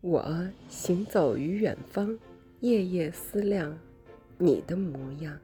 我行走于远方夜夜思量你的模样。